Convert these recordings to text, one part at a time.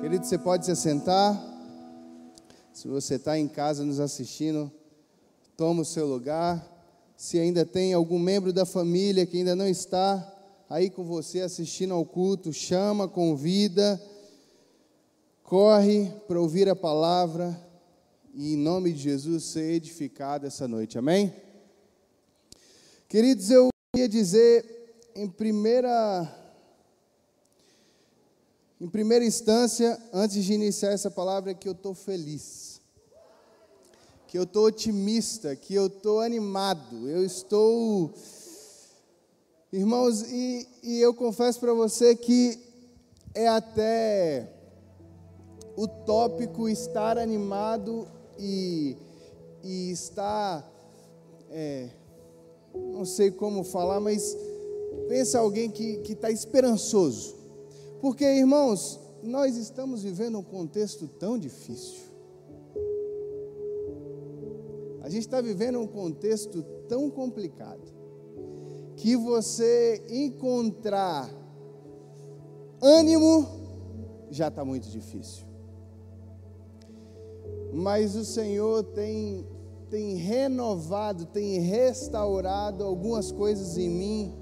Querido, você pode se assentar. Se você está em casa nos assistindo, toma o seu lugar. Se ainda tem algum membro da família que ainda não está aí com você assistindo ao culto, chama, convida, corre para ouvir a palavra e, em nome de Jesus, ser edificado essa noite. Amém? Queridos, eu queria dizer em primeira em primeira instância, antes de iniciar essa palavra, que eu estou feliz, que eu estou otimista, que eu estou animado, eu estou. Irmãos, e, e eu confesso para você que é até utópico estar animado e, e estar. É, não sei como falar, mas pensa alguém que está esperançoso porque, irmãos, nós estamos vivendo um contexto tão difícil. A gente está vivendo um contexto tão complicado que você encontrar ânimo já está muito difícil. Mas o Senhor tem, tem renovado, tem restaurado algumas coisas em mim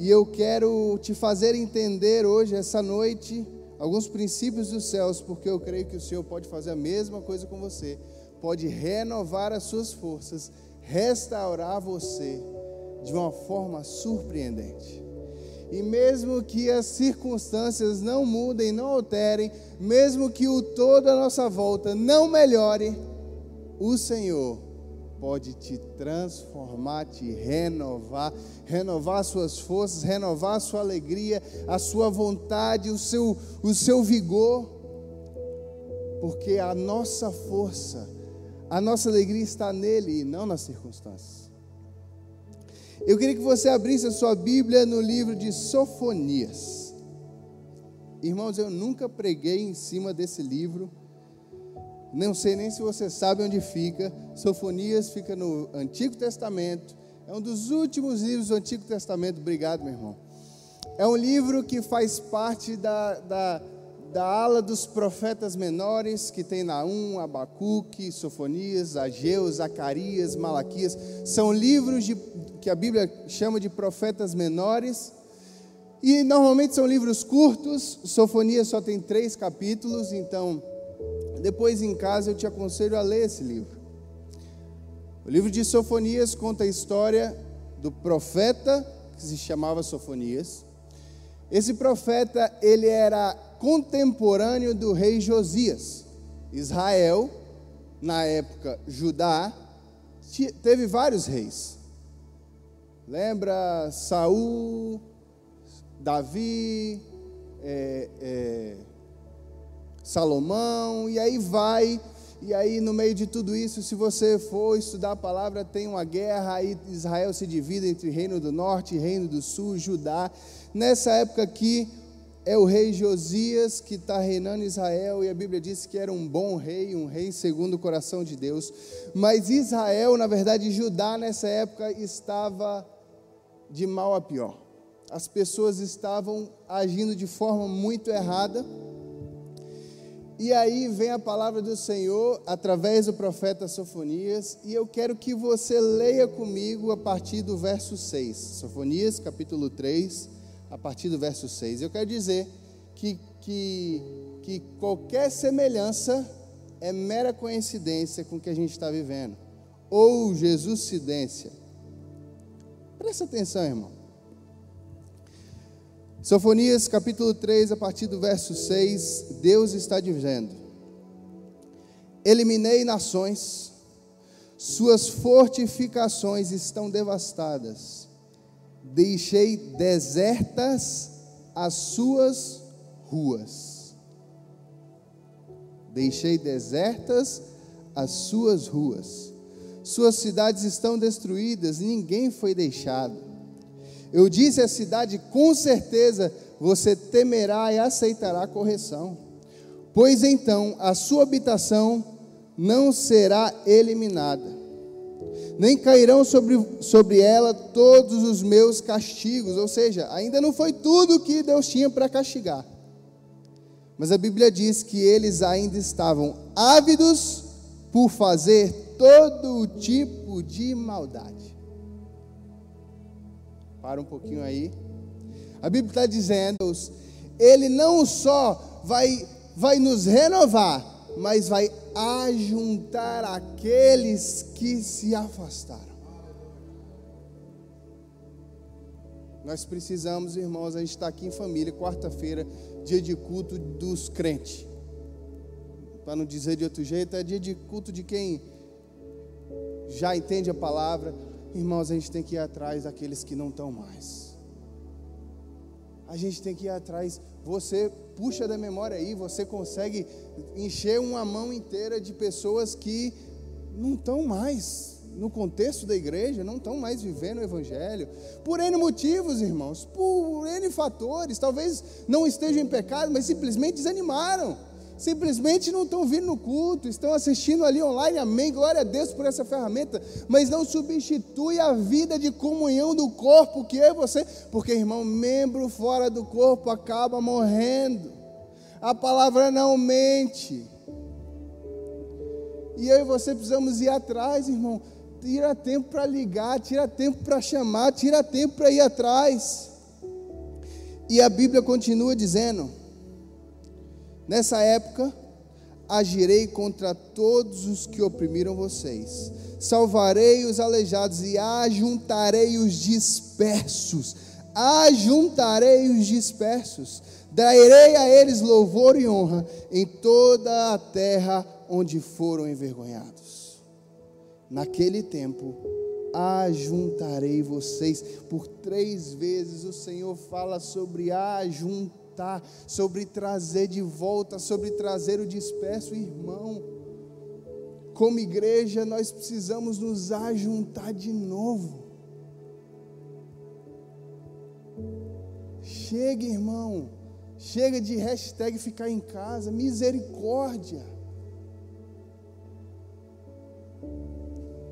e eu quero te fazer entender hoje, essa noite, alguns princípios dos céus, porque eu creio que o Senhor pode fazer a mesma coisa com você, pode renovar as suas forças, restaurar você de uma forma surpreendente. E mesmo que as circunstâncias não mudem, não alterem, mesmo que o todo à nossa volta não melhore, o Senhor pode te transformar, te renovar, renovar suas forças, renovar sua alegria, a sua vontade, o seu, o seu vigor, porque a nossa força, a nossa alegria está nele e não nas circunstâncias. Eu queria que você abrisse a sua Bíblia no livro de Sofonias. Irmãos, eu nunca preguei em cima desse livro não sei nem se você sabe onde fica. Sofonias fica no Antigo Testamento. É um dos últimos livros do Antigo Testamento. Obrigado, meu irmão. É um livro que faz parte da, da, da ala dos profetas menores, que tem Naum, Abacuque, Sofonias, Ageu, Zacarias, Malaquias. São livros de, que a Bíblia chama de profetas menores. E normalmente são livros curtos. Sofonias só tem três capítulos, então depois em casa eu te aconselho a ler esse livro. O livro de Sofonias conta a história do profeta que se chamava Sofonias. Esse profeta, ele era contemporâneo do rei Josias. Israel, na época Judá, teve vários reis. Lembra Saul, Davi, é, é, Salomão, e aí vai, e aí no meio de tudo isso, se você for estudar a palavra, tem uma guerra, aí Israel se divide entre reino do norte e reino do sul, Judá. Nessa época aqui, é o rei Josias que está reinando Israel, e a Bíblia diz que era um bom rei, um rei segundo o coração de Deus. Mas Israel, na verdade, Judá nessa época estava de mal a pior. As pessoas estavam agindo de forma muito errada e aí vem a palavra do Senhor através do profeta Sofonias, e eu quero que você leia comigo a partir do verso 6. Sofonias, capítulo 3, a partir do verso 6. Eu quero dizer que, que, que qualquer semelhança é mera coincidência com o que a gente está vivendo, ou Jesuscidência. Presta atenção, irmão. Sofonias capítulo 3, a partir do verso 6, Deus está dizendo: Eliminei nações, suas fortificações estão devastadas, deixei desertas as suas ruas. Deixei desertas as suas ruas. Suas cidades estão destruídas, ninguém foi deixado eu disse à cidade: com certeza você temerá e aceitará a correção, pois então a sua habitação não será eliminada, nem cairão sobre, sobre ela todos os meus castigos, ou seja, ainda não foi tudo que Deus tinha para castigar, Mas a Bíblia diz que eles ainda estavam ávidos por fazer todo tipo de maldade. Para um pouquinho aí. A Bíblia está dizendo, Ele não só vai, vai nos renovar, mas vai ajuntar aqueles que se afastaram. Nós precisamos, irmãos, a gente está aqui em família, quarta-feira, dia de culto dos crentes. Para não dizer de outro jeito, é dia de culto de quem já entende a palavra. Irmãos, a gente tem que ir atrás daqueles que não estão mais. A gente tem que ir atrás. Você puxa da memória aí, você consegue encher uma mão inteira de pessoas que não estão mais no contexto da igreja, não estão mais vivendo o Evangelho, por N motivos, irmãos, por N fatores, talvez não estejam em pecado, mas simplesmente desanimaram, simplesmente não estão vindo no culto, estão assistindo ali online, amém, glória a Deus por essa ferramenta, mas não substitui a vida de comunhão do corpo que é você, porque, irmão, membro fora do corpo acaba morrendo, a palavra não mente. E eu e você precisamos ir atrás, irmão tira tempo para ligar, tira tempo para chamar, tira tempo para ir atrás. E a Bíblia continua dizendo: Nessa época, agirei contra todos os que oprimiram vocês, salvarei os aleijados e ajuntarei os dispersos. Ajuntarei os dispersos, darei a eles louvor e honra em toda a terra onde foram envergonhados. Naquele tempo, ajuntarei vocês. Por três vezes o Senhor fala sobre ajuntar, sobre trazer de volta, sobre trazer o disperso irmão. Como igreja, nós precisamos nos ajuntar de novo. Chega, irmão. Chega de hashtag ficar em casa. Misericórdia.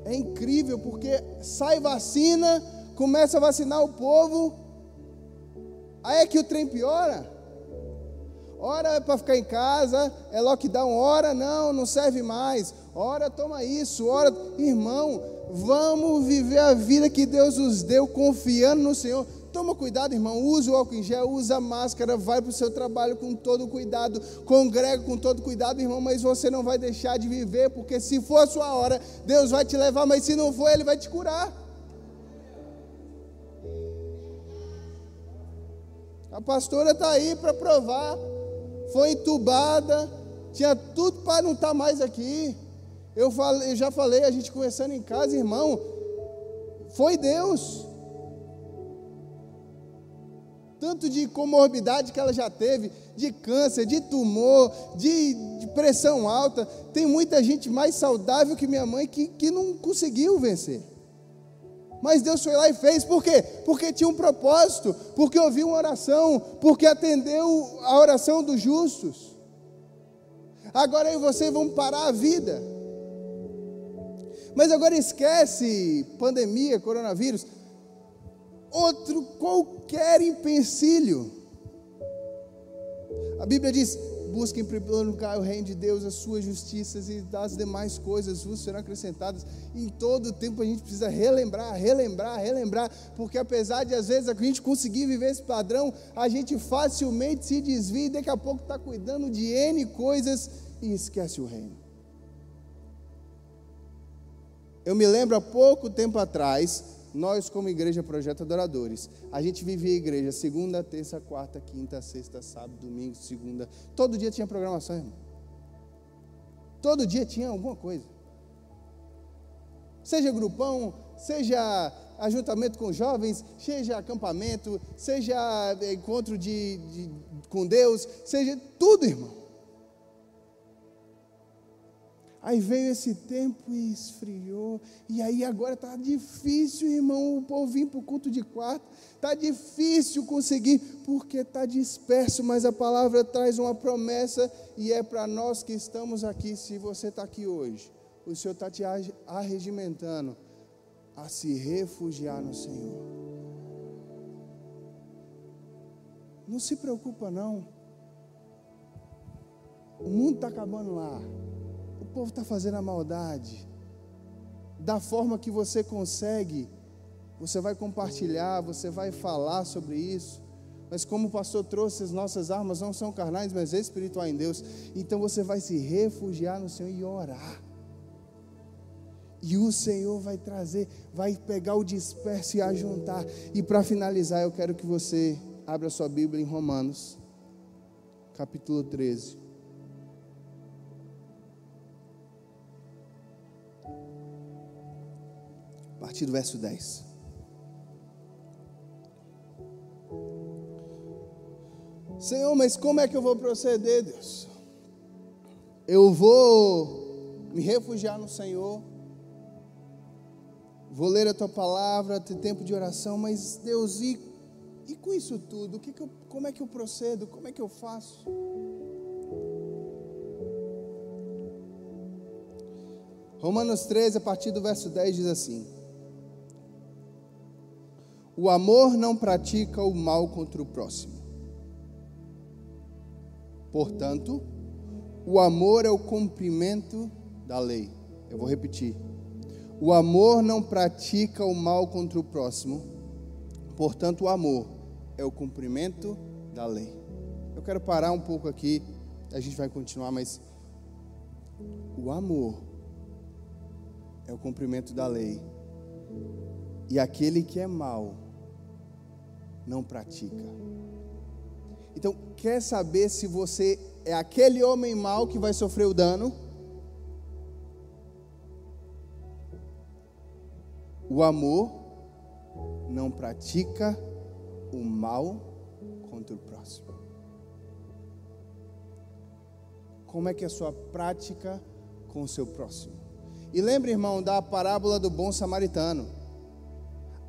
É incrível porque sai vacina, começa a vacinar o povo, aí é que o trem piora. Hora é para ficar em casa, é lockdown, hora não, não serve mais. Hora toma isso, hora, irmão, vamos viver a vida que Deus nos deu confiando no Senhor. Toma cuidado, irmão. Usa o álcool em gel, usa a máscara, vai para o seu trabalho com todo cuidado, congrega com todo cuidado, irmão. Mas você não vai deixar de viver, porque se for a sua hora, Deus vai te levar, mas se não for, Ele vai te curar. A pastora está aí para provar. Foi entubada, tinha tudo para não estar tá mais aqui. Eu, falei, eu já falei, a gente conversando em casa, irmão. Foi Deus tanto de comorbidade que ela já teve, de câncer, de tumor, de, de, pressão alta. Tem muita gente mais saudável que minha mãe que, que não conseguiu vencer. Mas Deus foi lá e fez, por quê? Porque tinha um propósito, porque ouviu uma oração, porque atendeu a oração dos justos. Agora eu e você parar a vida. Mas agora esquece pandemia, coronavírus outro qualquer empecilho. A Bíblia diz: busquem em primeiro lugar o reino de Deus, as suas justiças e das demais coisas vos serão acrescentadas. em todo o tempo a gente precisa relembrar, relembrar, relembrar, porque apesar de às vezes a gente conseguir viver esse padrão, a gente facilmente se desvia e daqui a pouco está cuidando de N coisas e esquece o reino. Eu me lembro há pouco tempo atrás, nós, como igreja Projeto Adoradores, a gente vivia a igreja segunda, terça, quarta, quinta, sexta, sábado, domingo, segunda. Todo dia tinha programação, irmão. Todo dia tinha alguma coisa. Seja grupão, seja ajuntamento com jovens, seja acampamento, seja encontro de, de, com Deus, seja tudo, irmão. Aí veio esse tempo e esfriou. E aí agora está difícil, irmão, o povo vir para o culto de quarto. Está difícil conseguir, porque está disperso. Mas a palavra traz uma promessa e é para nós que estamos aqui. Se você está aqui hoje, o Senhor está te arregimentando a se refugiar no Senhor. Não se preocupa não. o mundo está acabando lá, povo está fazendo a maldade, da forma que você consegue, você vai compartilhar, você vai falar sobre isso. Mas como o pastor trouxe, as nossas armas não são carnais, mas espirituais em Deus. Então você vai se refugiar no Senhor e orar. E o Senhor vai trazer, vai pegar o disperso e ajuntar. E para finalizar, eu quero que você abra sua Bíblia em Romanos, capítulo 13. Partir do verso 10. Senhor, mas como é que eu vou proceder, Deus? Eu vou me refugiar no Senhor, vou ler a tua palavra, ter tempo de oração, mas Deus, e, e com isso tudo, o que que eu, como é que eu procedo? Como é que eu faço? Romanos 13, a partir do verso 10, diz assim: O amor não pratica o mal contra o próximo Portanto, o amor é o cumprimento da lei. Eu vou repetir. O amor não pratica o mal contra o próximo. Portanto, o amor é o cumprimento da lei. Eu quero parar um pouco aqui, a gente vai continuar, mas o amor é o cumprimento da lei. E aquele que é mal não pratica. Então, quer saber se você é aquele homem mau que vai sofrer o dano? O amor não pratica o mal contra o próximo. Como é que é a sua prática com o seu próximo? E lembre, irmão, da parábola do bom samaritano.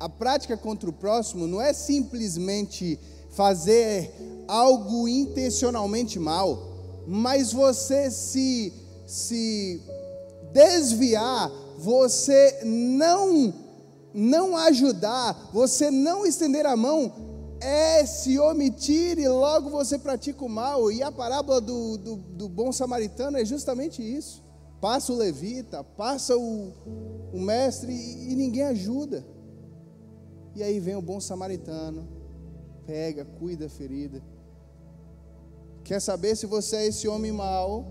A prática contra o próximo não é simplesmente fazer algo intencionalmente mal, mas você se, se desviar, você não, não ajudar, você não estender a mão, é se omitir e logo você pratica o mal. E a parábola do, do, do bom samaritano é justamente isso. Passa o levita, passa o, o mestre e, e ninguém ajuda. E aí vem o bom samaritano pega, cuida da ferida. Quer saber se você é esse homem mau?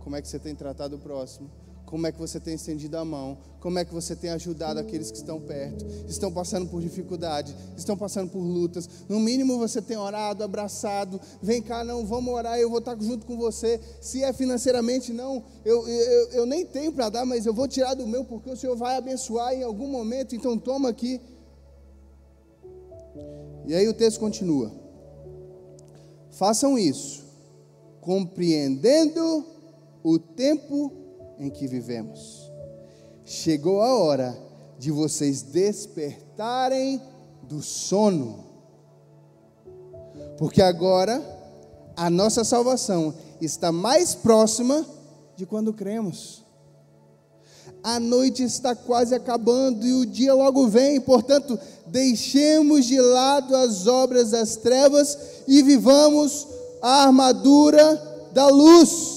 Como é que você tem tratado o próximo? Como é que você tem estendido a mão? Como é que você tem ajudado aqueles que estão perto? Estão passando por dificuldade, estão passando por lutas. No mínimo você tem orado, abraçado. Vem cá, não, vamos orar, eu vou estar junto com você. Se é financeiramente, não, eu, eu, eu nem tenho para dar, mas eu vou tirar do meu, porque o Senhor vai abençoar em algum momento. Então toma aqui. E aí o texto continua: Façam isso, compreendendo o tempo em que vivemos. Chegou a hora de vocês despertarem do sono, porque agora a nossa salvação está mais próxima de quando cremos. A noite está quase acabando e o dia logo vem, portanto, deixemos de lado as obras das trevas e vivamos a armadura da luz.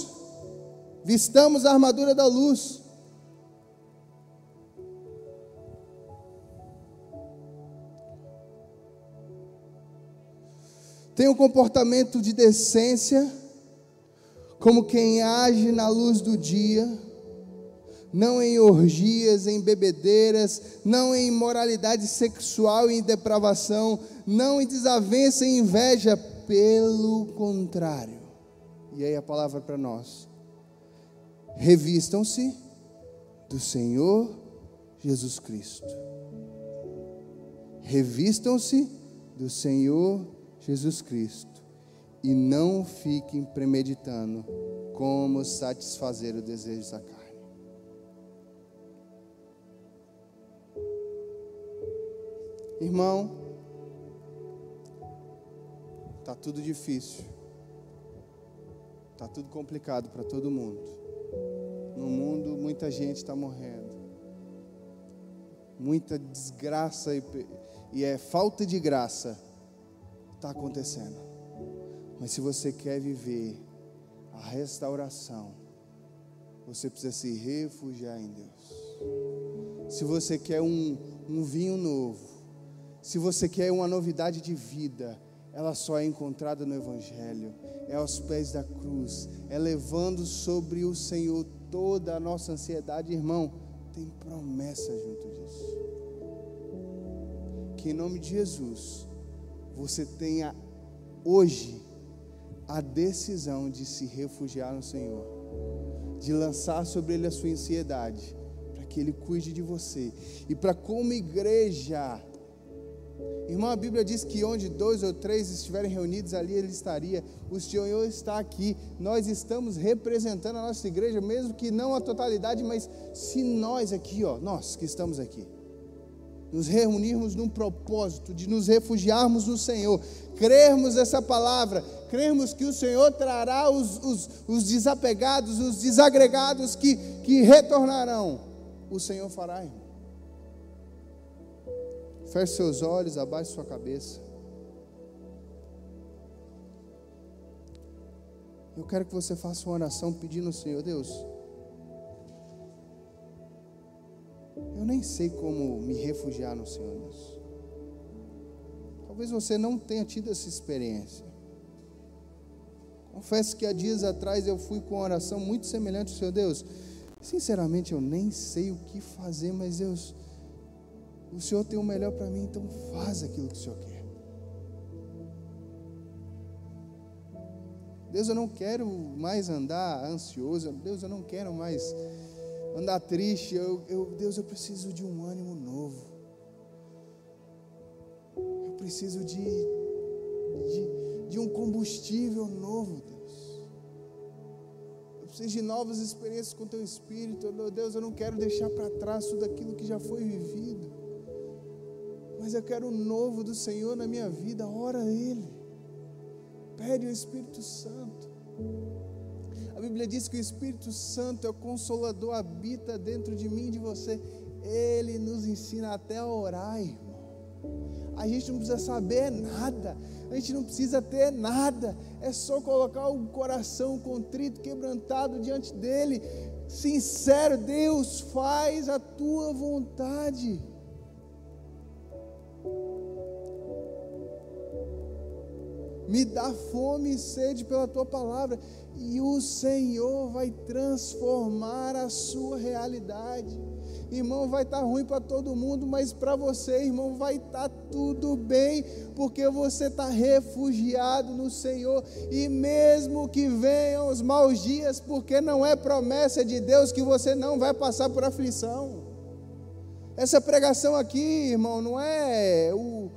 Vistamos a armadura da luz. Tenha um comportamento de decência, como quem age na luz do dia não em orgias, em bebedeiras, não em imoralidade sexual e em depravação, não em desavença e inveja, pelo contrário. E aí a palavra para nós: revistam-se do Senhor Jesus Cristo. Revistam-se do Senhor Jesus Cristo e não fiquem premeditando como satisfazer o desejo da carne. Irmão, tá tudo difícil. Tá tudo complicado para todo mundo. No mundo muita gente está morrendo. Muita desgraça e, e é falta de graça está acontecendo. Mas se você quer viver a restauração, você precisa se refugiar em Deus. Se você quer um, um vinho novo, se você quer uma novidade de vida, ela só é encontrada no Evangelho, é aos pés da cruz, é levando sobre o Senhor toda a nossa ansiedade, irmão. Tem promessa junto disso. Que em nome de Jesus, você tenha hoje a decisão de se refugiar no Senhor, de lançar sobre Ele a sua ansiedade, para que Ele cuide de você e para, como igreja, Irmão, a Bíblia diz que onde dois ou três estiverem reunidos, ali ele estaria. O Senhor está aqui. Nós estamos representando a nossa igreja, mesmo que não a totalidade, mas se nós aqui, ó, nós que estamos aqui, nos reunirmos num propósito de nos refugiarmos no Senhor, crermos essa palavra, crermos que o Senhor trará os, os, os desapegados, os desagregados que, que retornarão, o Senhor fará, irmão. Feche seus olhos, abaixe sua cabeça. Eu quero que você faça uma oração pedindo ao Senhor, Deus. Eu nem sei como me refugiar no Senhor, Deus. Talvez você não tenha tido essa experiência. Confesso que há dias atrás eu fui com uma oração muito semelhante ao Senhor Deus. Sinceramente, eu nem sei o que fazer, mas Deus, o Senhor tem o melhor para mim, então faz aquilo que o Senhor quer. Deus, eu não quero mais andar ansioso. Deus, eu não quero mais andar triste. Eu, eu, Deus, eu preciso de um ânimo novo. Eu preciso de, de, de um combustível novo, Deus. Eu preciso de novas experiências com Teu Espírito. Deus, eu não quero deixar para trás tudo aquilo que já foi vivido mas eu quero o novo do Senhor na minha vida. Ora a Ele, pede o Espírito Santo. A Bíblia diz que o Espírito Santo é o consolador, habita dentro de mim e de você. Ele nos ensina até a orar, irmão. A gente não precisa saber nada, a gente não precisa ter nada, é só colocar o coração contrito, quebrantado diante dEle, sincero, Deus, faz a tua vontade. Me dá fome e sede pela tua palavra, e o Senhor vai transformar a sua realidade. Irmão, vai estar tá ruim para todo mundo, mas para você, irmão, vai estar tá tudo bem, porque você está refugiado no Senhor, e mesmo que venham os maus dias, porque não é promessa de Deus que você não vai passar por aflição. Essa pregação aqui, irmão, não é o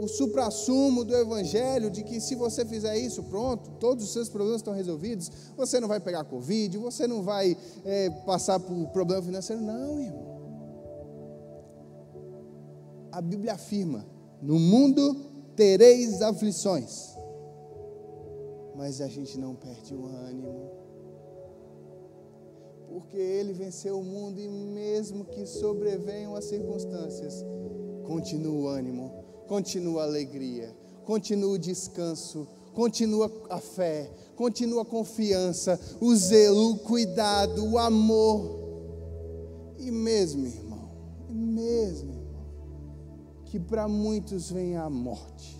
o supra-sumo do Evangelho de que se você fizer isso, pronto, todos os seus problemas estão resolvidos, você não vai pegar Covid, você não vai é, passar por problema financeiro. Não, irmão. A Bíblia afirma: no mundo tereis aflições, mas a gente não perde o ânimo, porque Ele venceu o mundo e mesmo que sobrevenham as circunstâncias, continua o ânimo continua a alegria, continua o descanso, continua a fé, continua a confiança, o zelo, o cuidado, o amor. E mesmo, irmão, e mesmo, irmão, que para muitos venha a morte.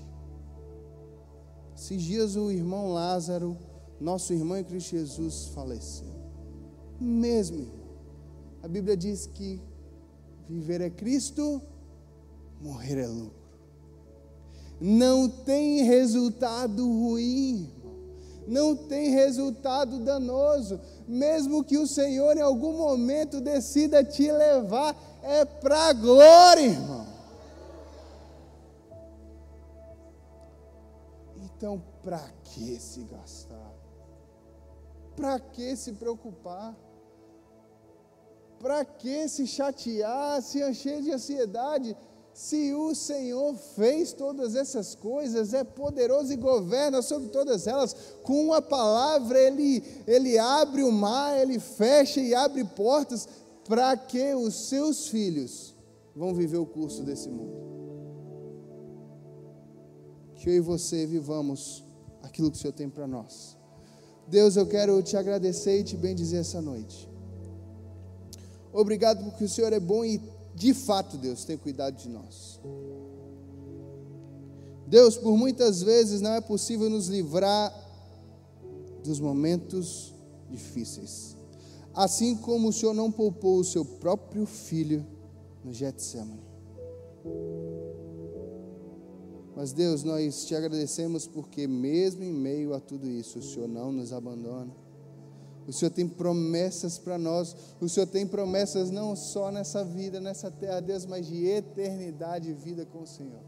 Esses dias o irmão Lázaro, nosso irmão em Cristo Jesus, faleceu. Mesmo, irmão, a Bíblia diz que viver é Cristo, morrer é lucro não tem resultado ruim, não tem resultado danoso, mesmo que o Senhor em algum momento decida te levar, é para glória, irmão. Então, para que se gastar? Para que se preocupar? Para que se chatear, se encher de ansiedade? Se o Senhor fez todas essas coisas, é poderoso e governa sobre todas elas, com uma palavra ele, ele abre o mar, ele fecha e abre portas para que os seus filhos vão viver o curso desse mundo. Que eu e você vivamos aquilo que o Senhor tem para nós. Deus, eu quero te agradecer e te bendizer essa noite. Obrigado porque o Senhor é bom e, de fato, Deus, tem cuidado de nós. Deus, por muitas vezes não é possível nos livrar dos momentos difíceis. Assim como o Senhor não poupou o seu próprio filho no Getsemane. Mas Deus, nós te agradecemos porque mesmo em meio a tudo isso, o Senhor não nos abandona. O Senhor tem promessas para nós. O Senhor tem promessas não só nessa vida, nessa terra, Deus, mas de eternidade e vida com o Senhor.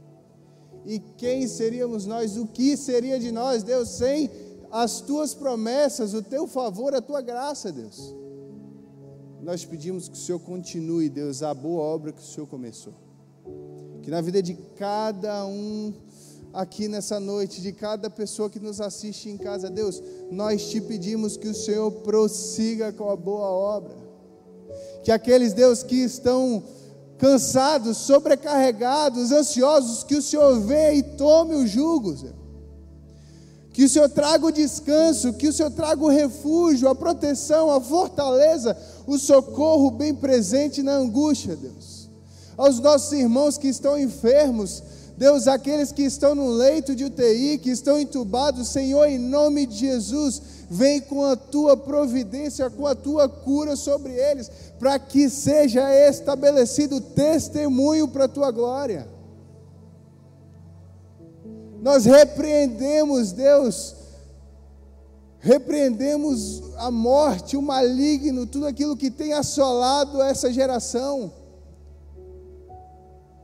E quem seríamos nós? O que seria de nós, Deus, sem as tuas promessas, o teu favor, a tua graça, Deus? Nós pedimos que o Senhor continue, Deus, a boa obra que o Senhor começou. Que na vida de cada um aqui nessa noite, de cada pessoa que nos assiste em casa, Deus, nós te pedimos que o Senhor prossiga com a boa obra. Que aqueles, Deus, que estão cansados, sobrecarregados, ansiosos, que o Senhor venha e tome o jugo. Que o Senhor traga o descanso, que o Senhor traga o refúgio, a proteção, a fortaleza, o socorro bem presente na angústia, Deus aos nossos irmãos que estão enfermos, Deus, aqueles que estão no leito de UTI, que estão entubados, Senhor, em nome de Jesus, vem com a tua providência, com a tua cura sobre eles, para que seja estabelecido testemunho para a tua glória. Nós repreendemos, Deus, repreendemos a morte, o maligno, tudo aquilo que tem assolado essa geração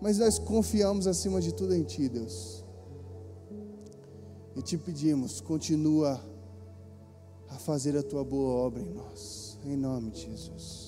mas nós confiamos acima de tudo em Ti, Deus. E te pedimos, continua a fazer a Tua boa obra em nós, em nome de Jesus.